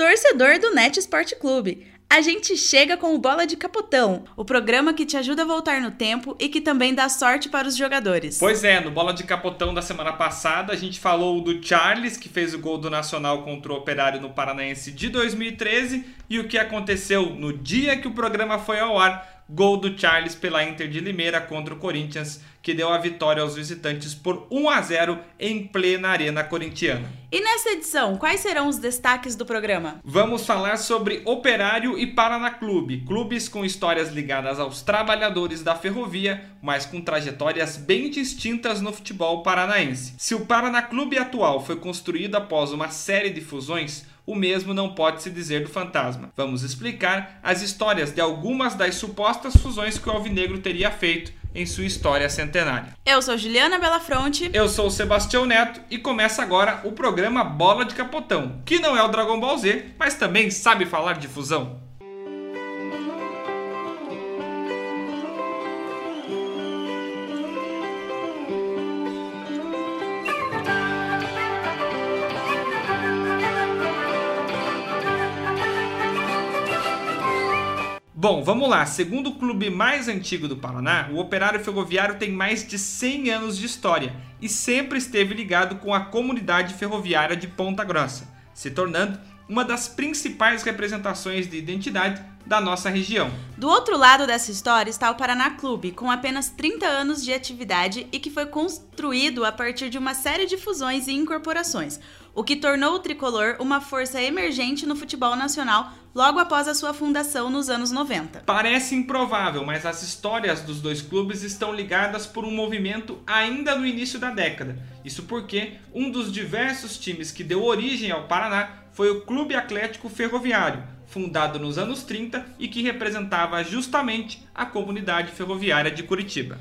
torcedor do Net Esporte Clube. A gente chega com o Bola de Capotão, o programa que te ajuda a voltar no tempo e que também dá sorte para os jogadores. Pois é, no Bola de Capotão da semana passada a gente falou do Charles, que fez o gol do Nacional contra o Operário no Paranaense de 2013, e o que aconteceu no dia que o programa foi ao ar Gol do Charles pela Inter de Limeira contra o Corinthians, que deu a vitória aos visitantes por 1 a 0 em plena Arena Corintiana. E nessa edição, quais serão os destaques do programa? Vamos falar sobre Operário e Paraná Clube, clubes com histórias ligadas aos trabalhadores da ferrovia, mas com trajetórias bem distintas no futebol paranaense. Se o Paraná Clube atual foi construído após uma série de fusões, o mesmo não pode se dizer do Fantasma. Vamos explicar as histórias de algumas das supostas fusões que o Alvinegro teria feito em sua história centenária. Eu sou Juliana Belafronte. Eu sou o Sebastião Neto e começa agora o programa Bola de Capotão, que não é o Dragon Ball Z, mas também sabe falar de fusão. Bom, vamos lá. Segundo o clube mais antigo do Paraná, o Operário Ferroviário tem mais de 100 anos de história e sempre esteve ligado com a comunidade ferroviária de Ponta Grossa, se tornando uma das principais representações de identidade da nossa região. Do outro lado dessa história está o Paraná Clube, com apenas 30 anos de atividade e que foi construído a partir de uma série de fusões e incorporações, o que tornou o tricolor uma força emergente no futebol nacional logo após a sua fundação nos anos 90. Parece improvável, mas as histórias dos dois clubes estão ligadas por um movimento ainda no início da década. Isso porque um dos diversos times que deu origem ao Paraná foi o Clube Atlético Ferroviário, fundado nos anos 30 e que representava justamente a comunidade ferroviária de Curitiba.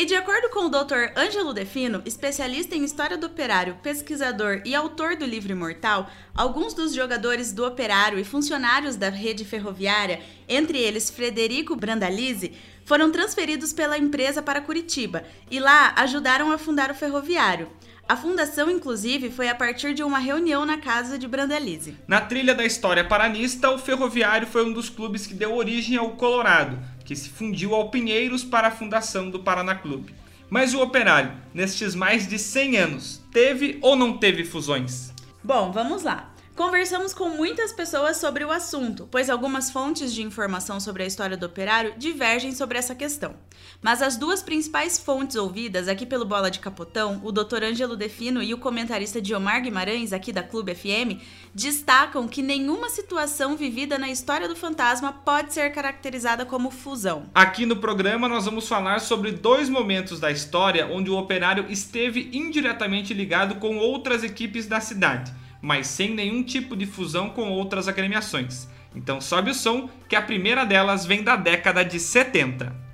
E de acordo com o Dr. Ângelo Defino, especialista em história do operário, pesquisador e autor do livro Imortal, alguns dos jogadores do operário e funcionários da rede ferroviária, entre eles Frederico Brandalize, foram transferidos pela empresa para Curitiba e lá ajudaram a fundar o ferroviário. A fundação, inclusive, foi a partir de uma reunião na casa de Brandalize. Na trilha da história paranista, o Ferroviário foi um dos clubes que deu origem ao Colorado, que se fundiu ao Pinheiros para a fundação do Paraná Clube. Mas o Operário, nestes mais de 100 anos, teve ou não teve fusões? Bom, vamos lá. Conversamos com muitas pessoas sobre o assunto, pois algumas fontes de informação sobre a história do operário divergem sobre essa questão. Mas as duas principais fontes ouvidas aqui pelo Bola de Capotão, o Dr. Ângelo Defino e o comentarista Diomar Guimarães, aqui da Clube FM, destacam que nenhuma situação vivida na história do fantasma pode ser caracterizada como fusão. Aqui no programa nós vamos falar sobre dois momentos da história onde o operário esteve indiretamente ligado com outras equipes da cidade mas sem nenhum tipo de fusão com outras agremiações. Então sobe o som, que a primeira delas vem da década de 70.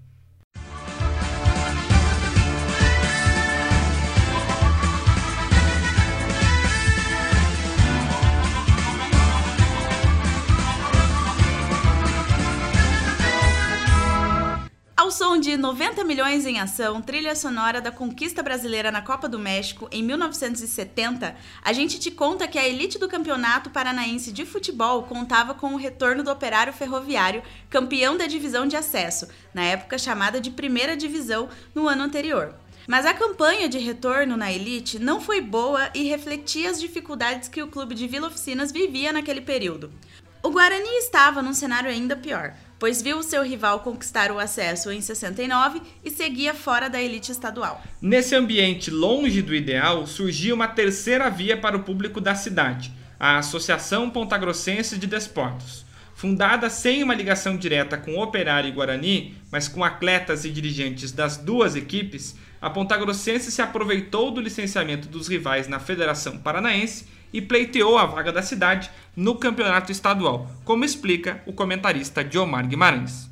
De 90 milhões em ação, trilha sonora da conquista brasileira na Copa do México em 1970, a gente te conta que a elite do Campeonato Paranaense de Futebol contava com o retorno do Operário Ferroviário, campeão da divisão de acesso, na época chamada de Primeira Divisão, no ano anterior. Mas a campanha de retorno na elite não foi boa e refletia as dificuldades que o clube de Vila Oficinas vivia naquele período. O Guarani estava num cenário ainda pior pois viu seu rival conquistar o acesso em 69 e seguia fora da elite estadual. Nesse ambiente longe do ideal, surgia uma terceira via para o público da cidade, a Associação Pontagrossense de Desportos. Fundada sem uma ligação direta com Operário e Guarani, mas com atletas e dirigentes das duas equipes, a Pontagrossense se aproveitou do licenciamento dos rivais na Federação Paranaense e pleiteou a vaga da cidade no campeonato estadual, como explica o comentarista Diomar Guimarães.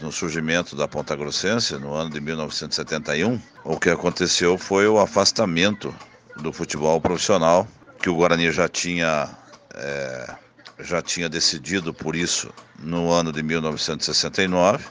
No surgimento da Ponta Grossense, no ano de 1971, o que aconteceu foi o afastamento do futebol profissional, que o Guarani já tinha, é, já tinha decidido por isso no ano de 1969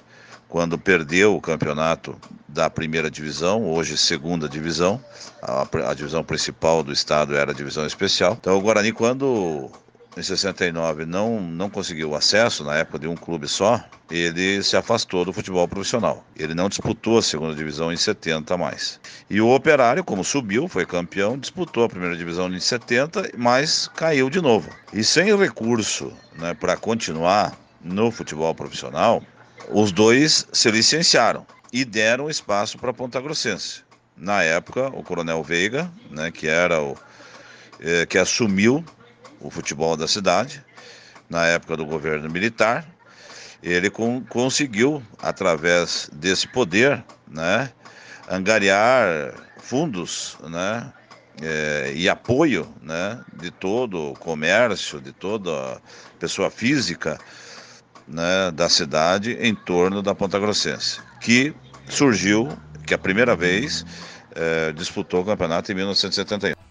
quando perdeu o campeonato da primeira divisão, hoje segunda divisão, a, a, divisão principal do estado era a divisão especial. Então o Guarani, quando em 69 não, não conseguiu acesso, na época de um clube só, ele se afastou do futebol profissional. Ele não disputou a segunda divisão em 70 mais. E o Operário, como subiu, foi campeão, disputou a primeira divisão em 70, mas caiu de novo. E sem recurso né, para continuar no futebol profissional, os dois se licenciaram e deram espaço para Ponta Grossense. Na época, o Coronel Veiga, né, que era o eh, que assumiu o futebol da cidade, na época do governo militar, ele com, conseguiu, através desse poder, né, angariar fundos né, é, e apoio né, de todo o comércio, de toda pessoa física né, da cidade em torno da Ponta Grossense, que surgiu, que a primeira vez é, disputou o campeonato em 1971.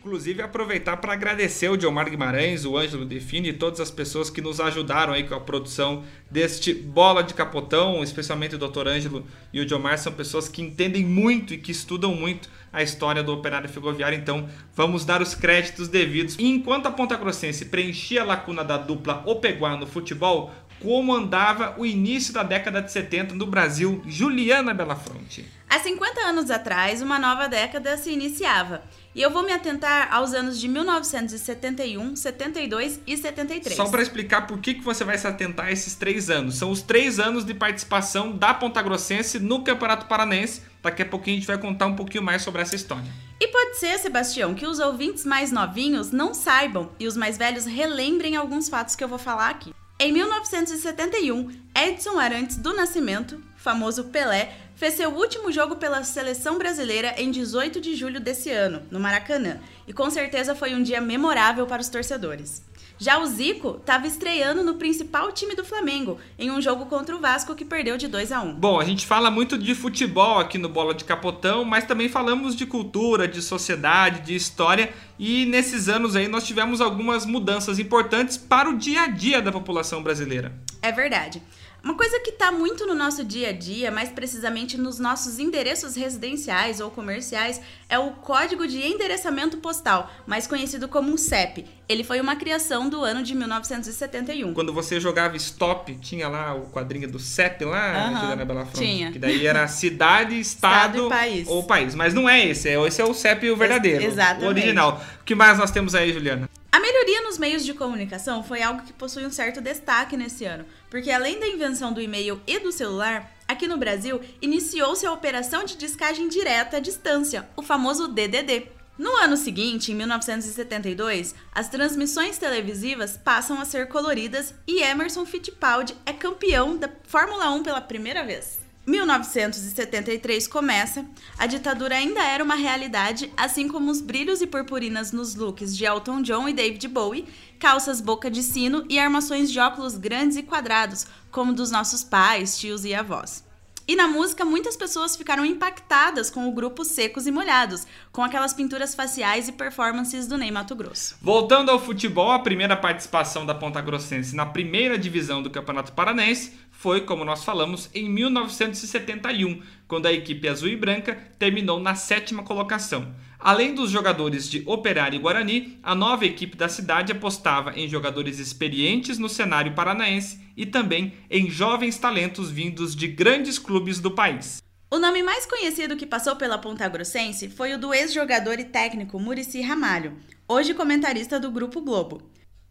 Inclusive, aproveitar para agradecer o Diomar Guimarães, o Ângelo Define e todas as pessoas que nos ajudaram aí com a produção deste Bola de Capotão, especialmente o Dr. Ângelo e o Diomar, são pessoas que entendem muito e que estudam muito a história do operário ferroviário, então vamos dar os créditos devidos. E enquanto a Ponta Grossense preenchia a lacuna da dupla Opeguá no futebol, como andava o início da década de 70 no Brasil, Juliana Belafronte. Há 50 anos atrás, uma nova década se iniciava. E eu vou me atentar aos anos de 1971, 72 e 73. Só para explicar por que, que você vai se atentar a esses três anos. São os três anos de participação da Ponta Grossense no Campeonato Paranense. Daqui a pouquinho a gente vai contar um pouquinho mais sobre essa história. E pode ser, Sebastião, que os ouvintes mais novinhos não saibam e os mais velhos relembrem alguns fatos que eu vou falar aqui. Em 1971, Edson Arantes do Nascimento, famoso Pelé, fez seu último jogo pela seleção brasileira em 18 de julho desse ano, no Maracanã, e com certeza foi um dia memorável para os torcedores. Já o Zico estava estreando no principal time do Flamengo, em um jogo contra o Vasco que perdeu de 2 a 1. Bom, a gente fala muito de futebol aqui no Bola de Capotão, mas também falamos de cultura, de sociedade, de história, e nesses anos aí nós tivemos algumas mudanças importantes para o dia a dia da população brasileira. É verdade. Uma coisa que está muito no nosso dia a dia, mais precisamente nos nossos endereços residenciais ou comerciais, é o Código de Endereçamento Postal, mais conhecido como CEP. Ele foi uma criação do ano de 1971. Quando você jogava Stop, tinha lá o quadrinho do CEP lá, Aham, Juliana Belafronte? tinha. Que daí era cidade, estado, Estado e país. ou país. Mas não é esse, é- esse é o CEP o verdadeiro, exatamente. o original. O que mais nós temos aí, Juliana? A melhoria nos meios de comunicação foi algo que possui um certo destaque nesse ano, porque além da invenção do e-mail e do celular, aqui no Brasil iniciou-se a operação de descagem direta à distância, o famoso DDD. No ano seguinte, em 1972, as transmissões televisivas passam a ser coloridas e Emerson Fittipaldi é campeão da Fórmula 1 pela primeira vez. 1973 começa, a ditadura ainda era uma realidade, assim como os brilhos e purpurinas nos looks de Elton John e David Bowie, calças boca de sino e armações de óculos grandes e quadrados, como dos nossos pais, tios e avós. E na música, muitas pessoas ficaram impactadas com o grupo Secos e Molhados, com aquelas pinturas faciais e performances do Ney Mato Grosso. Voltando ao futebol, a primeira participação da Ponta Grossense na primeira divisão do Campeonato Paranense foi, como nós falamos, em 1971, quando a equipe azul e branca terminou na sétima colocação. Além dos jogadores de Operário e Guarani, a nova equipe da cidade apostava em jogadores experientes no cenário paranaense e também em jovens talentos vindos de grandes clubes do país. O nome mais conhecido que passou pela Ponta Grossense foi o do ex-jogador e técnico Murici Ramalho, hoje comentarista do Grupo Globo.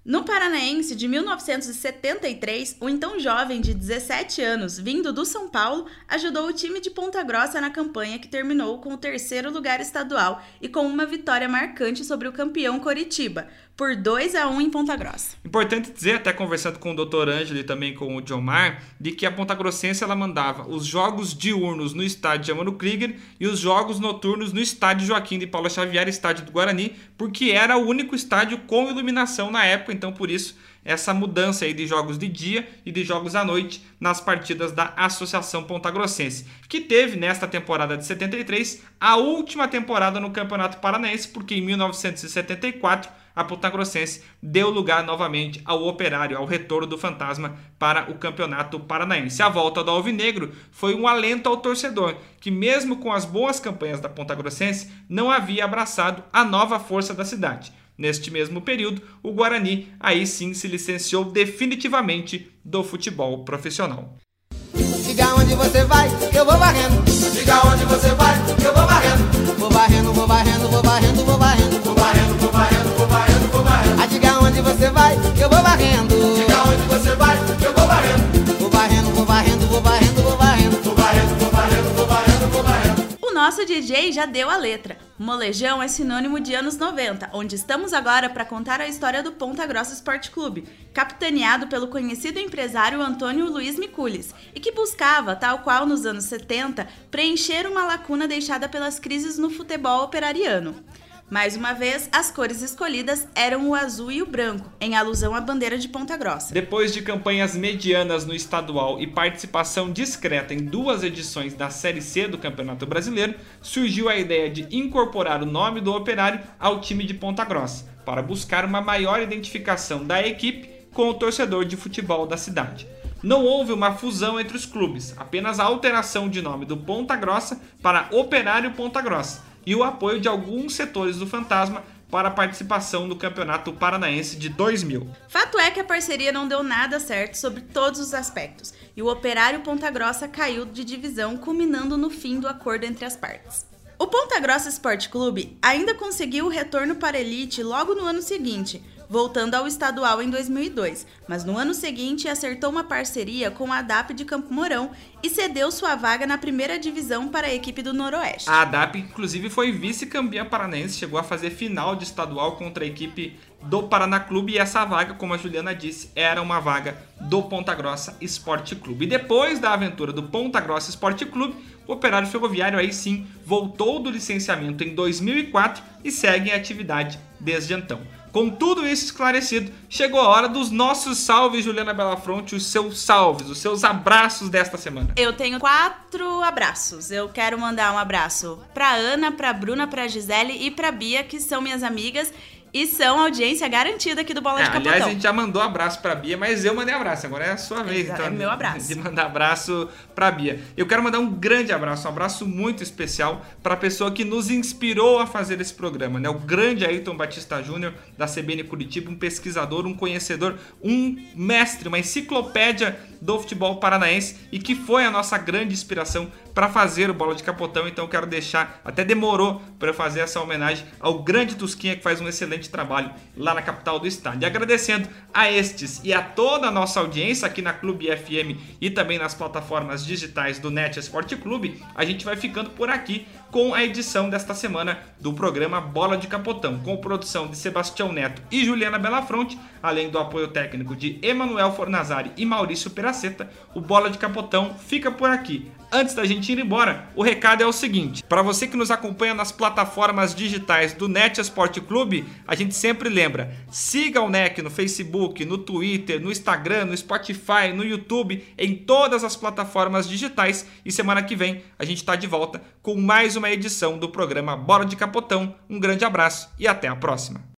No Paranaense de 1973, o então jovem de 17 anos, vindo do São Paulo, ajudou o time de Ponta Grossa na campanha que terminou com o terceiro lugar estadual e com uma vitória marcante sobre o campeão Coritiba, por 2 a 1 em Ponta Grossa. Importante dizer, até conversando com o Dr. Ângelo e também com o Diomar, de que a Ponta Grossense ela mandava os jogos diurnos no estádio Amano Krieger e os jogos noturnos no estádio Joaquim de Paula Xavier, estádio do Guarani, porque era o único estádio com iluminação na época, então por isso essa mudança aí de jogos de dia e de jogos à noite nas partidas da Associação Ponta Grossense, que teve nesta temporada de 73 a última temporada no Campeonato Paranaense, porque em 1974 a Ponta Grossense deu lugar novamente ao Operário, ao retorno do Fantasma para o Campeonato Paranaense. A volta do Alvinegro foi um alento ao torcedor, que mesmo com as boas campanhas da Ponta Grossense, não havia abraçado a nova força da cidade. Neste mesmo período, o Guarani aí sim se licenciou definitivamente do futebol profissional. DJ já deu a letra. Molejão é sinônimo de anos 90, onde estamos agora para contar a história do Ponta Grossa Esporte Clube, capitaneado pelo conhecido empresário Antônio Luiz Micules, e que buscava, tal qual nos anos 70, preencher uma lacuna deixada pelas crises no futebol operariano. Mais uma vez, as cores escolhidas eram o azul e o branco, em alusão à bandeira de Ponta Grossa. Depois de campanhas medianas no estadual e participação discreta em duas edições da Série C do Campeonato Brasileiro, surgiu a ideia de incorporar o nome do operário ao time de Ponta Grossa, para buscar uma maior identificação da equipe com o torcedor de futebol da cidade. Não houve uma fusão entre os clubes, apenas a alteração de nome do Ponta Grossa para Operário Ponta Grossa e o apoio de alguns setores do Fantasma para a participação no Campeonato Paranaense de 2000. Fato é que a parceria não deu nada certo sobre todos os aspectos, e o Operário Ponta Grossa caiu de divisão, culminando no fim do acordo entre as partes. O Ponta Grossa Esporte Clube ainda conseguiu o retorno para a elite logo no ano seguinte, voltando ao estadual em 2002, mas no ano seguinte acertou uma parceria com a ADAP de Campo Mourão e cedeu sua vaga na primeira divisão para a equipe do Noroeste. A ADAP, inclusive, foi vice-campeã paranaense, chegou a fazer final de estadual contra a equipe do Paraná Clube e essa vaga, como a Juliana disse, era uma vaga do Ponta Grossa Esporte Clube. E depois da aventura do Ponta Grossa Esporte Clube, o Operário Ferroviário aí sim voltou do licenciamento em 2004 e segue em atividade desde então. Com tudo isso esclarecido, chegou a hora dos nossos salves, Juliana Belafronte, os seus salves, os seus abraços desta semana. Eu tenho quatro abraços. Eu quero mandar um abraço pra Ana, pra Bruna, pra Gisele e pra Bia, que são minhas amigas e são audiência garantida aqui do Bola É, de Capotão. aliás, a gente já mandou abraço pra Bia, mas eu mandei abraço. Agora é a sua vez, Exa- então. é meu abraço. De mandar abraço pra Bia. Eu quero mandar um grande abraço, um abraço muito especial pra pessoa que nos inspirou a fazer esse programa, né? O grande Ayrton Batista Júnior, da CBN Curitiba, um pesquisador, um conhecedor, um mestre, uma enciclopédia do futebol paranaense e que foi a nossa grande inspiração para fazer o Bola de Capotão. Então eu quero deixar, até demorou para eu fazer essa homenagem ao grande Tusquinha que faz um excelente trabalho lá na capital do estado. E agradecendo a estes e a toda a nossa audiência aqui na Clube FM e também nas plataformas digitais do Net Esporte Clube, a gente vai ficando por aqui com a edição desta semana do programa Bola de Capotão, com produção de Sebastião Neto e Juliana Belafronte, além do apoio técnico de Emanuel Fornazari e Maurício Peraceta. O Bola de Capotão fica por aqui. Antes da gente ir embora, o recado é o seguinte: para você que nos acompanha nas plataformas digitais do Net Esporte Clube, a gente sempre lembra: siga o NEC no Facebook, no Twitter, no Instagram, no Spotify, no YouTube, em todas as plataformas digitais. E semana que vem a gente está de volta com mais uma edição do programa Bola de Capotão. Um grande abraço e até a próxima.